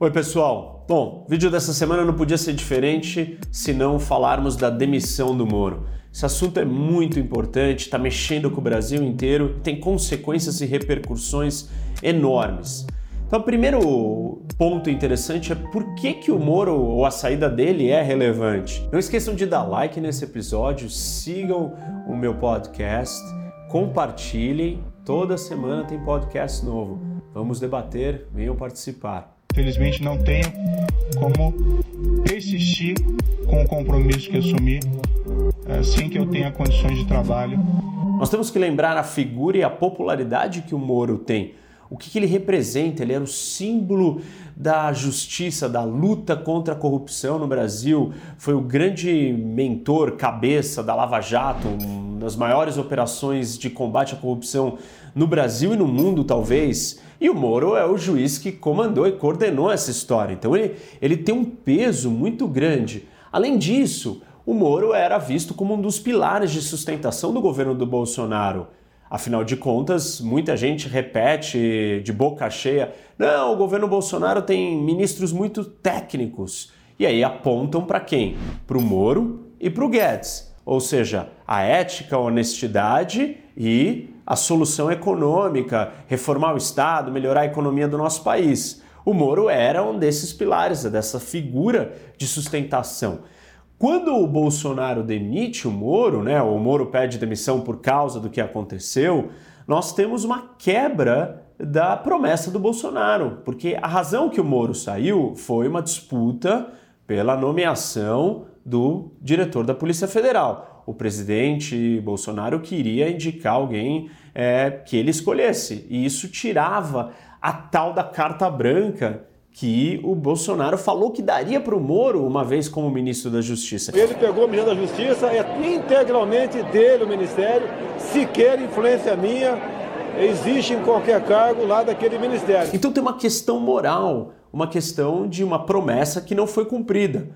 Oi, pessoal. Bom, vídeo dessa semana não podia ser diferente se não falarmos da demissão do Moro. Esse assunto é muito importante, está mexendo com o Brasil inteiro tem consequências e repercussões enormes. Então, o primeiro ponto interessante é por que, que o Moro ou a saída dele é relevante. Não esqueçam de dar like nesse episódio, sigam o meu podcast, compartilhem. Toda semana tem podcast novo. Vamos debater, venham participar. Felizmente não tenho como persistir com o compromisso que assumi assim que eu tenha condições de trabalho. Nós temos que lembrar a figura e a popularidade que o Moro tem. O que, que ele representa? Ele era o símbolo da justiça, da luta contra a corrupção no Brasil. Foi o grande mentor, cabeça da Lava Jato, uma das maiores operações de combate à corrupção no Brasil e no mundo, talvez. E o Moro é o juiz que comandou e coordenou essa história. Então ele, ele tem um peso muito grande. Além disso, o Moro era visto como um dos pilares de sustentação do governo do Bolsonaro. Afinal de contas, muita gente repete de boca cheia: não, o governo Bolsonaro tem ministros muito técnicos. E aí apontam para quem? Para o Moro e para o Guedes. Ou seja, a ética, a honestidade e a solução econômica, reformar o Estado, melhorar a economia do nosso país. O Moro era um desses pilares, dessa figura de sustentação. Quando o Bolsonaro demite o Moro, né, o Moro pede demissão por causa do que aconteceu, nós temos uma quebra da promessa do Bolsonaro, porque a razão que o Moro saiu foi uma disputa pela nomeação do diretor da Polícia Federal o presidente Bolsonaro queria indicar alguém é, que ele escolhesse. E isso tirava a tal da carta branca que o Bolsonaro falou que daria para o Moro uma vez como ministro da Justiça. Ele pegou o ministro da Justiça, é integralmente dele o ministério, sequer influência minha existe em qualquer cargo lá daquele ministério. Então tem uma questão moral, uma questão de uma promessa que não foi cumprida.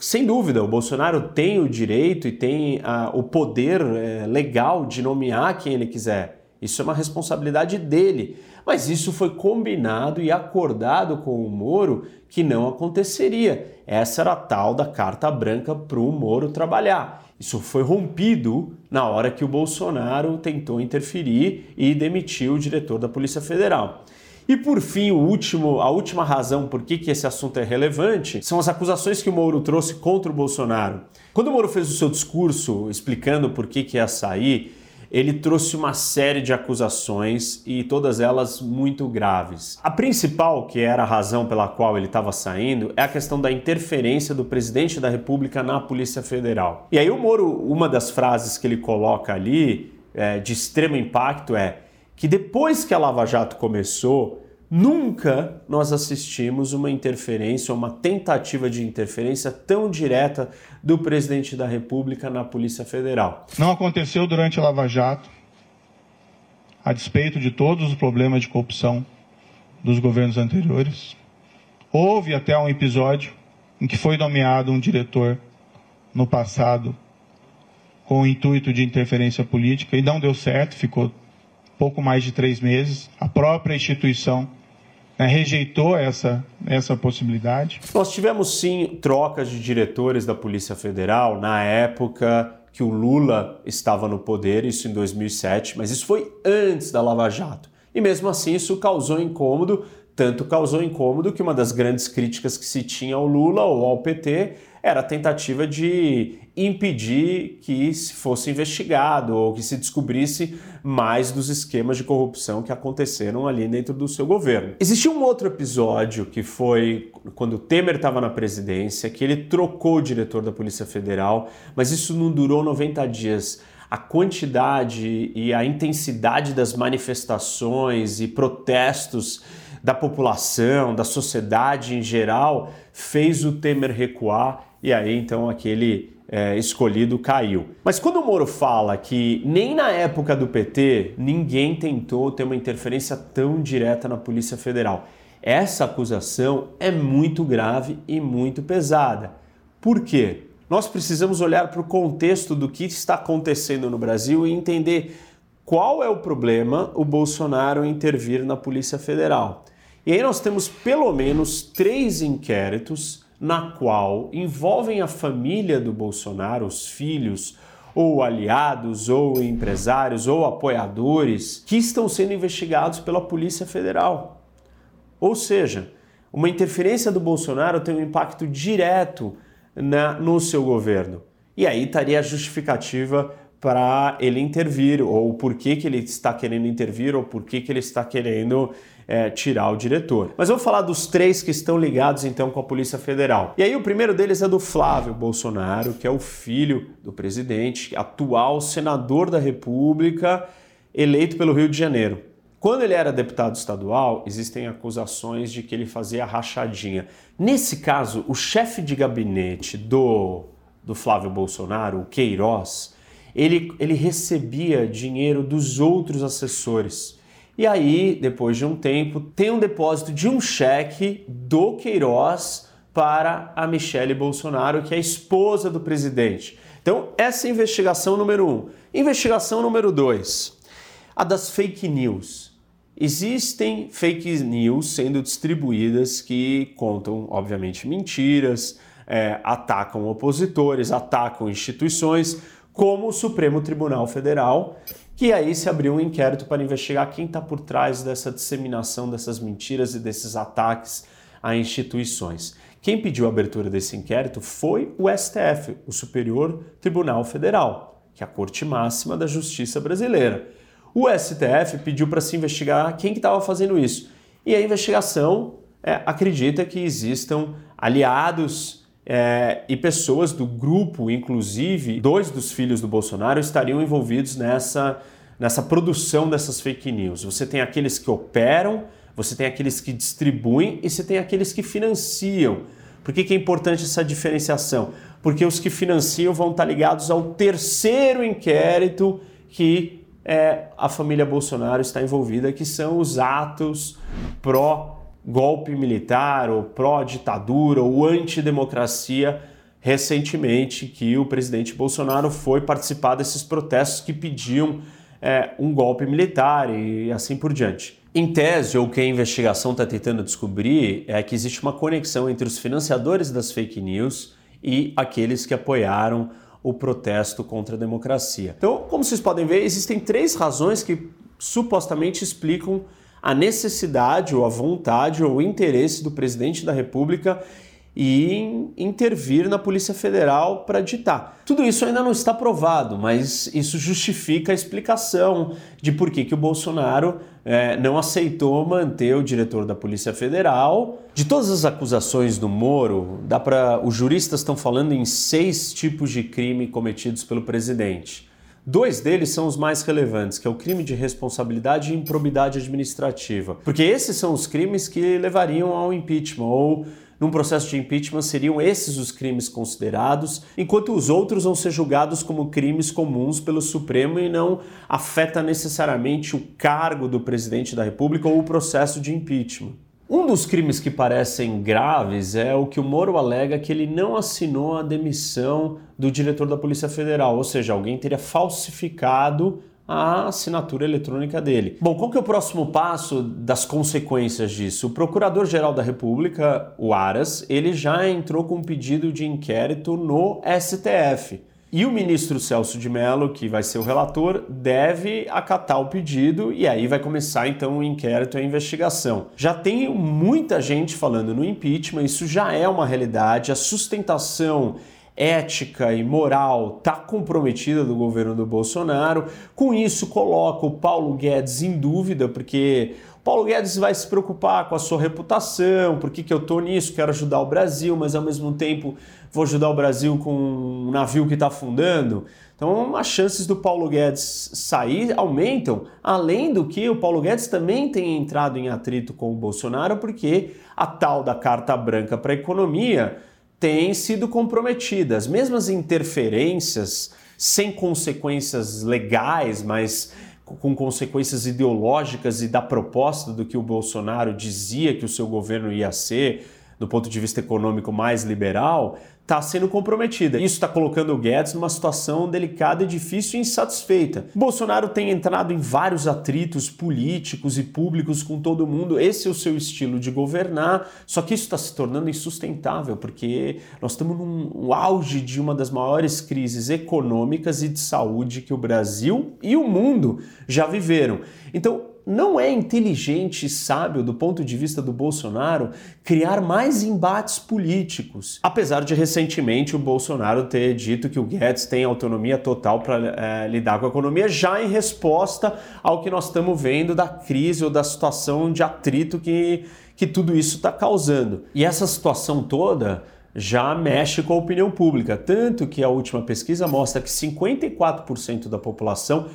Sem dúvida, o Bolsonaro tem o direito e tem a, o poder é, legal de nomear quem ele quiser. Isso é uma responsabilidade dele. Mas isso foi combinado e acordado com o Moro que não aconteceria. Essa era a tal da carta branca para o Moro trabalhar. Isso foi rompido na hora que o Bolsonaro tentou interferir e demitiu o diretor da Polícia Federal. E por fim, o último, a última razão por que, que esse assunto é relevante são as acusações que o Moro trouxe contra o Bolsonaro. Quando o Moro fez o seu discurso explicando por que, que ia sair, ele trouxe uma série de acusações e todas elas muito graves. A principal, que era a razão pela qual ele estava saindo, é a questão da interferência do presidente da República na Polícia Federal. E aí o Moro, uma das frases que ele coloca ali, é, de extremo impacto, é que depois que a Lava Jato começou, nunca nós assistimos uma interferência, uma tentativa de interferência tão direta do presidente da República na Polícia Federal. Não aconteceu durante a Lava Jato, a despeito de todos os problemas de corrupção dos governos anteriores. Houve até um episódio em que foi nomeado um diretor no passado com o intuito de interferência política e não deu certo, ficou pouco mais de três meses. A própria instituição né, rejeitou essa, essa possibilidade. Nós tivemos sim trocas de diretores da Polícia Federal na época que o Lula estava no poder, isso em 2007, mas isso foi antes da Lava Jato. E mesmo assim isso causou incômodo, tanto causou incômodo que uma das grandes críticas que se tinha ao Lula ou ao PT era a tentativa de impedir que se fosse investigado ou que se descobrisse mais dos esquemas de corrupção que aconteceram ali dentro do seu governo. Existiu um outro episódio que foi quando o Temer estava na presidência, que ele trocou o diretor da Polícia Federal, mas isso não durou 90 dias a quantidade e a intensidade das manifestações e protestos da população, da sociedade em geral, fez o Temer recuar e aí então aquele é, escolhido caiu. Mas quando o Moro fala que nem na época do PT ninguém tentou ter uma interferência tão direta na Polícia Federal, essa acusação é muito grave e muito pesada. Por quê? Nós precisamos olhar para o contexto do que está acontecendo no Brasil e entender qual é o problema o Bolsonaro intervir na Polícia Federal. E aí nós temos pelo menos três inquéritos na qual envolvem a família do Bolsonaro, os filhos, ou aliados, ou empresários, ou apoiadores, que estão sendo investigados pela Polícia Federal. Ou seja, uma interferência do Bolsonaro tem um impacto direto na, no seu governo. E aí estaria a justificativa para ele intervir, ou por que, que ele está querendo intervir, ou por que, que ele está querendo é, tirar o diretor. Mas vou falar dos três que estão ligados então com a Polícia Federal. E aí o primeiro deles é do Flávio Bolsonaro, que é o filho do presidente, atual senador da República, eleito pelo Rio de Janeiro. Quando ele era deputado estadual, existem acusações de que ele fazia rachadinha. Nesse caso, o chefe de gabinete do, do Flávio Bolsonaro, o Queiroz, ele, ele recebia dinheiro dos outros assessores. E aí, depois de um tempo, tem um depósito de um cheque do Queiroz para a Michele Bolsonaro, que é a esposa do presidente. Então, essa é a investigação número um. Investigação número dois, a das fake news. Existem fake news sendo distribuídas que contam, obviamente, mentiras, é, atacam opositores, atacam instituições como o Supremo Tribunal Federal, que aí se abriu um inquérito para investigar quem está por trás dessa disseminação dessas mentiras e desses ataques a instituições. Quem pediu a abertura desse inquérito foi o STF, o Superior Tribunal Federal, que é a Corte Máxima da Justiça Brasileira. O STF pediu para se investigar quem que estava fazendo isso. E a investigação é, acredita que existam aliados é, e pessoas do grupo, inclusive dois dos filhos do Bolsonaro, estariam envolvidos nessa, nessa produção dessas fake news. Você tem aqueles que operam, você tem aqueles que distribuem e você tem aqueles que financiam. Por que, que é importante essa diferenciação? Porque os que financiam vão estar ligados ao terceiro inquérito que é, a família Bolsonaro está envolvida, que são os atos pró golpe militar ou pró-ditadura ou antidemocracia recentemente que o presidente Bolsonaro foi participar desses protestos que pediam é, um golpe militar e assim por diante. Em tese, ou o que a investigação está tentando descobrir é que existe uma conexão entre os financiadores das fake news e aqueles que apoiaram o protesto contra a democracia. Então, como vocês podem ver, existem três razões que supostamente explicam a necessidade ou a vontade ou o interesse do presidente da República em intervir na Polícia Federal para ditar. Tudo isso ainda não está provado, mas isso justifica a explicação de por que, que o Bolsonaro é, não aceitou manter o diretor da Polícia Federal. De todas as acusações do Moro, dá para os juristas estão falando em seis tipos de crime cometidos pelo presidente. Dois deles são os mais relevantes, que é o crime de responsabilidade e improbidade administrativa. Porque esses são os crimes que levariam ao impeachment ou num processo de impeachment seriam esses os crimes considerados, enquanto os outros vão ser julgados como crimes comuns pelo Supremo e não afeta necessariamente o cargo do presidente da República ou o processo de impeachment. Um dos crimes que parecem graves é o que o Moro alega que ele não assinou a demissão do diretor da Polícia Federal, ou seja, alguém teria falsificado a assinatura eletrônica dele. Bom, qual que é o próximo passo das consequências disso? O Procurador-Geral da República, o Aras, ele já entrou com um pedido de inquérito no STF. E o ministro Celso de Mello, que vai ser o relator, deve acatar o pedido e aí vai começar então o inquérito e a investigação. Já tem muita gente falando no impeachment, isso já é uma realidade, a sustentação ética e moral está comprometida do governo do Bolsonaro. Com isso, coloca o Paulo Guedes em dúvida, porque Paulo Guedes vai se preocupar com a sua reputação, por que, que eu estou nisso, quero ajudar o Brasil, mas ao mesmo tempo vou ajudar o Brasil com um navio que está afundando. Então, as chances do Paulo Guedes sair aumentam, além do que o Paulo Guedes também tem entrado em atrito com o Bolsonaro, porque a tal da carta branca para a economia tem sido comprometida. As mesmas interferências, sem consequências legais, mas com consequências ideológicas e da proposta do que o Bolsonaro dizia que o seu governo ia ser, do ponto de vista econômico mais liberal, está sendo comprometida. Isso está colocando o Guedes numa situação delicada difícil e insatisfeita. Bolsonaro tem entrado em vários atritos políticos e públicos com todo mundo. Esse é o seu estilo de governar, só que isso está se tornando insustentável, porque nós estamos num auge de uma das maiores crises econômicas e de saúde que o Brasil e o mundo já viveram. Então, não é inteligente e sábio, do ponto de vista do Bolsonaro, criar mais embates políticos. Apesar de recentemente o Bolsonaro ter dito que o Guedes tem autonomia total para é, eh, lidar com a economia, já em resposta ao que nós estamos vendo da crise ou da situação de atrito que, que tudo isso está causando. E essa situação toda já mexe com a opinião pública, tanto que a última pesquisa mostra que 54% da população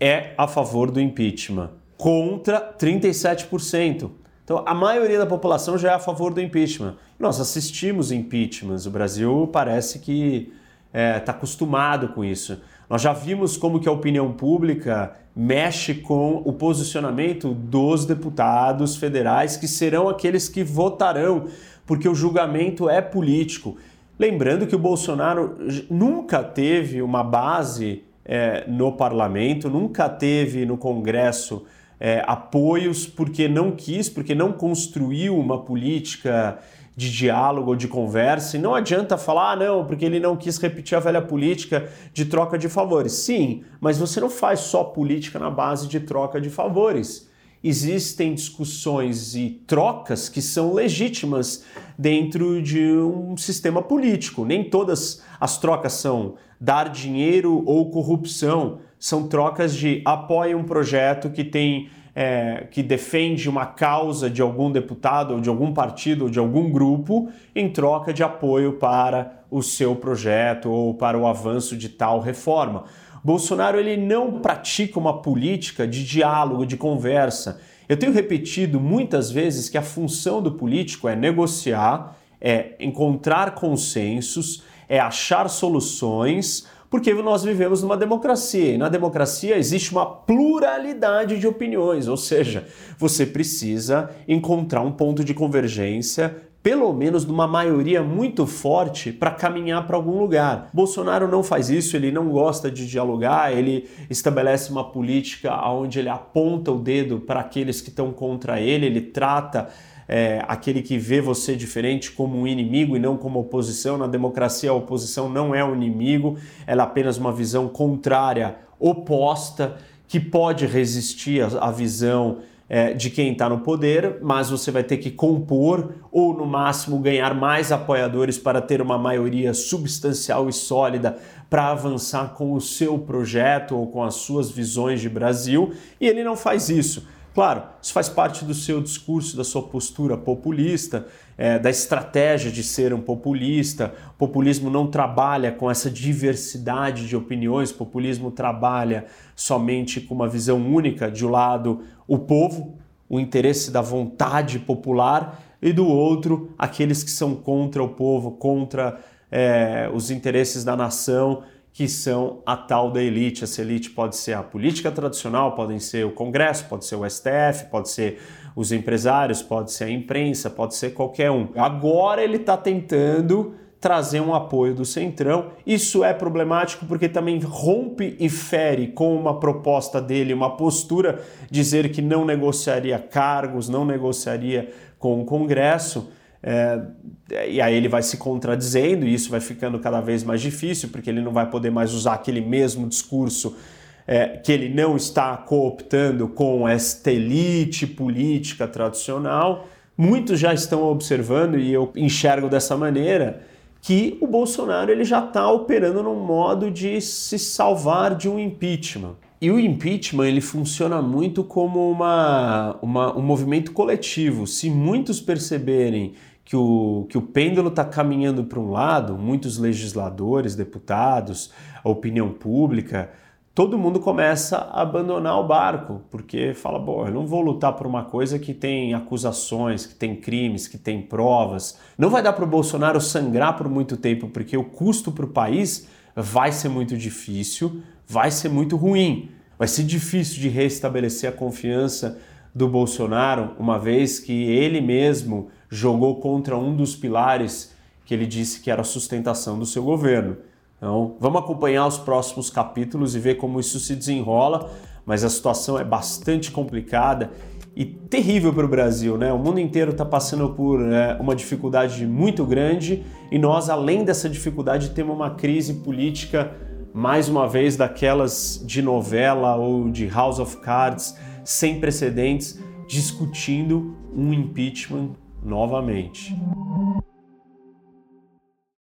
é a favor do impeachment contra 37%. Então, a maioria da população já é a favor do impeachment. Nós assistimos impeachments, o Brasil parece que está é, tá acostumado com isso. Nós já vimos como que a opinião pública mexe com o posicionamento dos deputados federais, que serão aqueles que votarão, porque o julgamento é político. Lembrando que o Bolsonaro nunca teve uma base é, no parlamento, nunca teve no Congresso é, apoios porque não quis, porque não construiu uma política de diálogo ou de conversa. E não adianta falar, ah, não, porque ele não quis repetir a velha política de troca de favores. Sim, mas você não faz só política na base de troca de favores. Existem discussões e trocas que são legítimas dentro de um sistema político. Nem todas as trocas são dar dinheiro ou corrupção são trocas de apoia um projeto que tem é, que defende uma causa de algum deputado ou de algum partido ou de algum grupo em troca de apoio para o seu projeto ou para o avanço de tal reforma. Bolsonaro ele não pratica uma política de diálogo, de conversa. Eu tenho repetido muitas vezes que a função do político é negociar, é encontrar consensos, é achar soluções porque nós vivemos numa democracia e na democracia existe uma pluralidade de opiniões, ou seja, você precisa encontrar um ponto de convergência pelo menos de uma maioria muito forte para caminhar para algum lugar. Bolsonaro não faz isso, ele não gosta de dialogar, ele estabelece uma política onde ele aponta o dedo para aqueles que estão contra ele, ele trata é, aquele que vê você diferente como um inimigo e não como oposição. Na democracia, a oposição não é um inimigo, ela é apenas uma visão contrária, oposta, que pode resistir à visão é, de quem está no poder, mas você vai ter que compor ou, no máximo, ganhar mais apoiadores para ter uma maioria substancial e sólida para avançar com o seu projeto ou com as suas visões de Brasil, e ele não faz isso. Claro, isso faz parte do seu discurso, da sua postura populista, é, da estratégia de ser um populista. O populismo não trabalha com essa diversidade de opiniões, o populismo trabalha somente com uma visão única: de um lado, o povo, o interesse da vontade popular, e do outro, aqueles que são contra o povo, contra é, os interesses da nação que são a tal da elite. Essa elite pode ser a política tradicional, podem ser o Congresso, pode ser o STF, pode ser os empresários, pode ser a imprensa, pode ser qualquer um. Agora ele está tentando trazer um apoio do Centrão. Isso é problemático porque também rompe e fere com uma proposta dele, uma postura, dizer que não negociaria cargos, não negociaria com o Congresso. É, e aí ele vai se contradizendo e isso vai ficando cada vez mais difícil, porque ele não vai poder mais usar aquele mesmo discurso é, que ele não está cooptando com esta elite política tradicional. Muitos já estão observando, e eu enxergo dessa maneira, que o Bolsonaro ele já está operando num modo de se salvar de um impeachment. E o impeachment ele funciona muito como uma, uma, um movimento coletivo. Se muitos perceberem que o, que o pêndulo está caminhando para um lado, muitos legisladores, deputados, a opinião pública, todo mundo começa a abandonar o barco, porque fala, bom, eu não vou lutar por uma coisa que tem acusações, que tem crimes, que tem provas. Não vai dar para o Bolsonaro sangrar por muito tempo, porque o custo para o país vai ser muito difícil, vai ser muito ruim. Vai ser difícil de restabelecer a confiança do Bolsonaro, uma vez que ele mesmo jogou contra um dos pilares que ele disse que era a sustentação do seu governo. Então, vamos acompanhar os próximos capítulos e ver como isso se desenrola, mas a situação é bastante complicada e terrível para o Brasil, né? O mundo inteiro está passando por né, uma dificuldade muito grande e nós, além dessa dificuldade, temos uma crise política, mais uma vez, daquelas de novela ou de House of Cards, sem precedentes, discutindo um impeachment novamente.